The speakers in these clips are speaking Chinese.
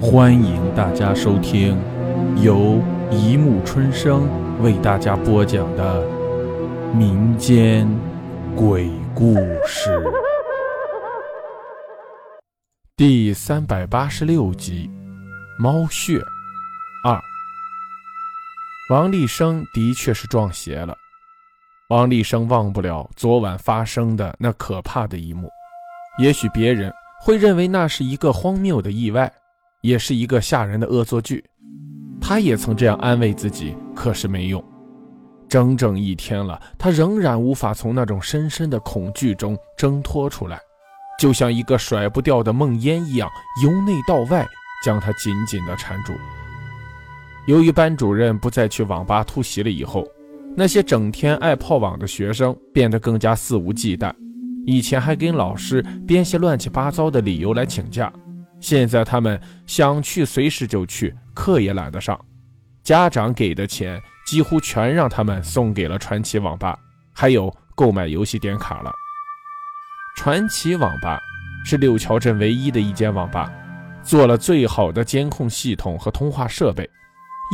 欢迎大家收听由一木春生为大家播讲的民间鬼故事第三百八十六集《猫穴二》。王立生的确是撞邪了。王立生忘不了昨晚发生的那可怕的一幕。也许别人会认为那是一个荒谬的意外。也是一个吓人的恶作剧，他也曾这样安慰自己，可是没用。整整一天了，他仍然无法从那种深深的恐惧中挣脱出来，就像一个甩不掉的梦魇一样，由内到外将他紧紧地缠住。由于班主任不再去网吧突袭了以后，那些整天爱泡网的学生变得更加肆无忌惮，以前还跟老师编些乱七八糟的理由来请假。现在他们想去随时就去，课也懒得上。家长给的钱几乎全让他们送给了传奇网吧，还有购买游戏点卡了。传奇网吧是六桥镇唯一的一间网吧，做了最好的监控系统和通话设备，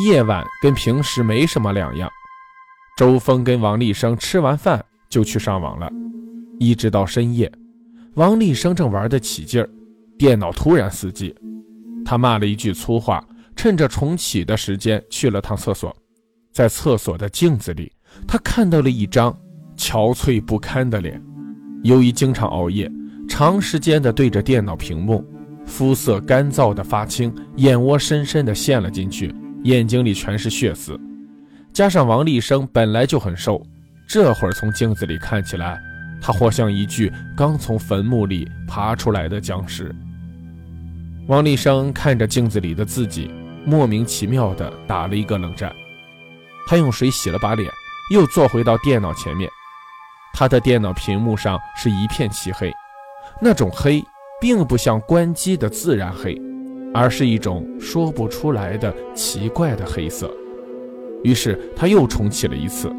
夜晚跟平时没什么两样。周峰跟王立生吃完饭就去上网了，一直到深夜，王立生正玩得起劲儿。电脑突然死机，他骂了一句粗话，趁着重启的时间去了趟厕所。在厕所的镜子里，他看到了一张憔悴不堪的脸。由于经常熬夜，长时间的对着电脑屏幕，肤色干燥的发青，眼窝深深的陷了进去，眼睛里全是血丝。加上王立生本来就很瘦，这会儿从镜子里看起来，他活像一具刚从坟墓里爬出来的僵尸。王立生看着镜子里的自己，莫名其妙地打了一个冷战。他用水洗了把脸，又坐回到电脑前面。他的电脑屏幕上是一片漆黑，那种黑并不像关机的自然黑，而是一种说不出来的奇怪的黑色。于是他又重启了一次，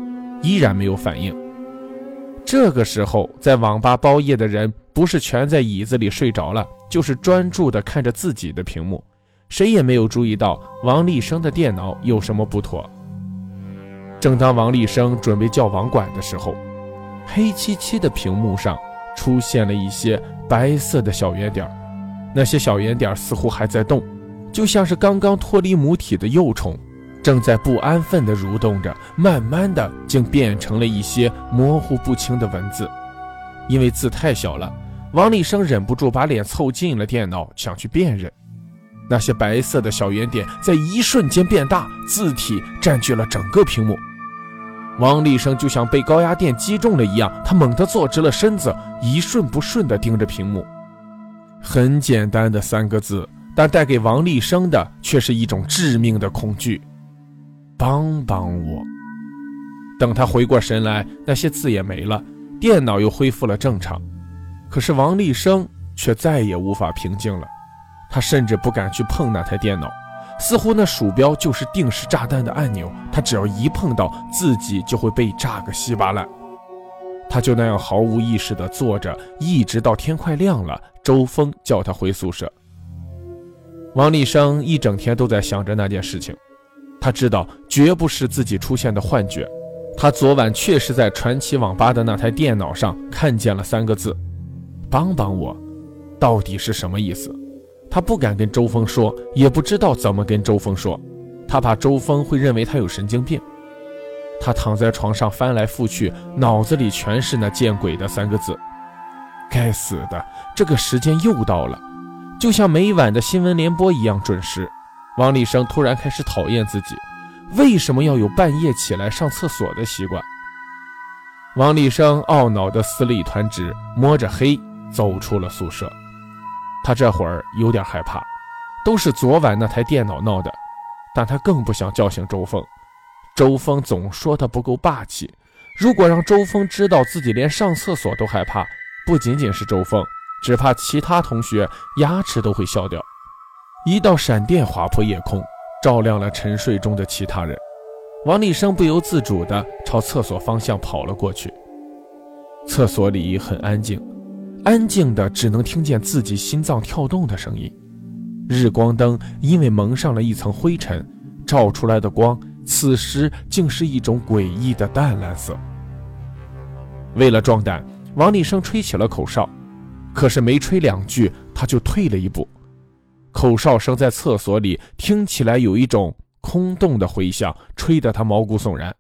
依然没有反应。这个时候，在网吧包夜的人不是全在椅子里睡着了。就是专注地看着自己的屏幕，谁也没有注意到王立生的电脑有什么不妥。正当王立生准备叫网管的时候，黑漆漆的屏幕上出现了一些白色的小圆点，那些小圆点似乎还在动，就像是刚刚脱离母体的幼虫，正在不安分地蠕动着，慢慢的竟变成了一些模糊不清的文字，因为字太小了。王立生忍不住把脸凑近了电脑，想去辨认。那些白色的小圆点在一瞬间变大，字体占据了整个屏幕。王立生就像被高压电击中了一样，他猛地坐直了身子，一瞬不瞬地盯着屏幕。很简单的三个字，但带给王立生的却是一种致命的恐惧：“帮帮我！”等他回过神来，那些字也没了，电脑又恢复了正常。可是王立生却再也无法平静了，他甚至不敢去碰那台电脑，似乎那鼠标就是定时炸弹的按钮，他只要一碰到，自己就会被炸个稀巴烂。他就那样毫无意识地坐着，一直到天快亮了，周峰叫他回宿舍。王立生一整天都在想着那件事情，他知道绝不是自己出现的幻觉，他昨晚确实在传奇网吧的那台电脑上看见了三个字。帮帮我，到底是什么意思？他不敢跟周峰说，也不知道怎么跟周峰说，他怕周峰会认为他有神经病。他躺在床上翻来覆去，脑子里全是那见鬼的三个字。该死的，这个时间又到了，就像每晚的新闻联播一样准时。王立生突然开始讨厌自己，为什么要有半夜起来上厕所的习惯？王立生懊恼地撕了一团纸，摸着黑。走出了宿舍，他这会儿有点害怕，都是昨晚那台电脑闹的。但他更不想叫醒周峰。周峰总说他不够霸气，如果让周峰知道自己连上厕所都害怕，不仅仅是周峰，只怕其他同学牙齿都会笑掉。一道闪电划破夜空，照亮了沉睡中的其他人。王立生不由自主地朝厕所方向跑了过去。厕所里很安静。安静的，只能听见自己心脏跳动的声音。日光灯因为蒙上了一层灰尘，照出来的光，此时竟是一种诡异的淡蓝色。为了壮胆，王立生吹起了口哨，可是没吹两句，他就退了一步。口哨声在厕所里听起来有一种空洞的回响，吹得他毛骨悚然。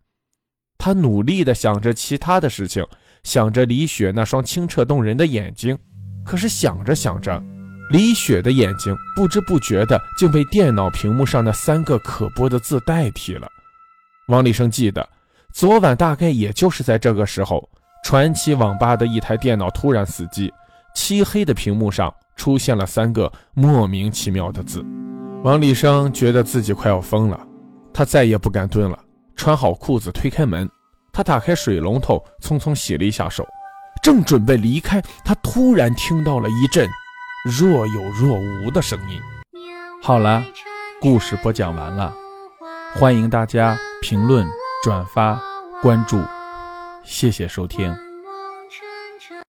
他努力地想着其他的事情，想着李雪那双清澈动人的眼睛，可是想着想着，李雪的眼睛不知不觉的竟被电脑屏幕上那三个可播的字代替了。王立生记得，昨晚大概也就是在这个时候。传奇网吧的一台电脑突然死机，漆黑的屏幕上出现了三个莫名其妙的字。王立生觉得自己快要疯了，他再也不敢蹲了，穿好裤子推开门，他打开水龙头，匆匆洗了一下手，正准备离开，他突然听到了一阵若有若无的声音。好了，故事播讲完了，欢迎大家评论、转发、关注。谢谢收听。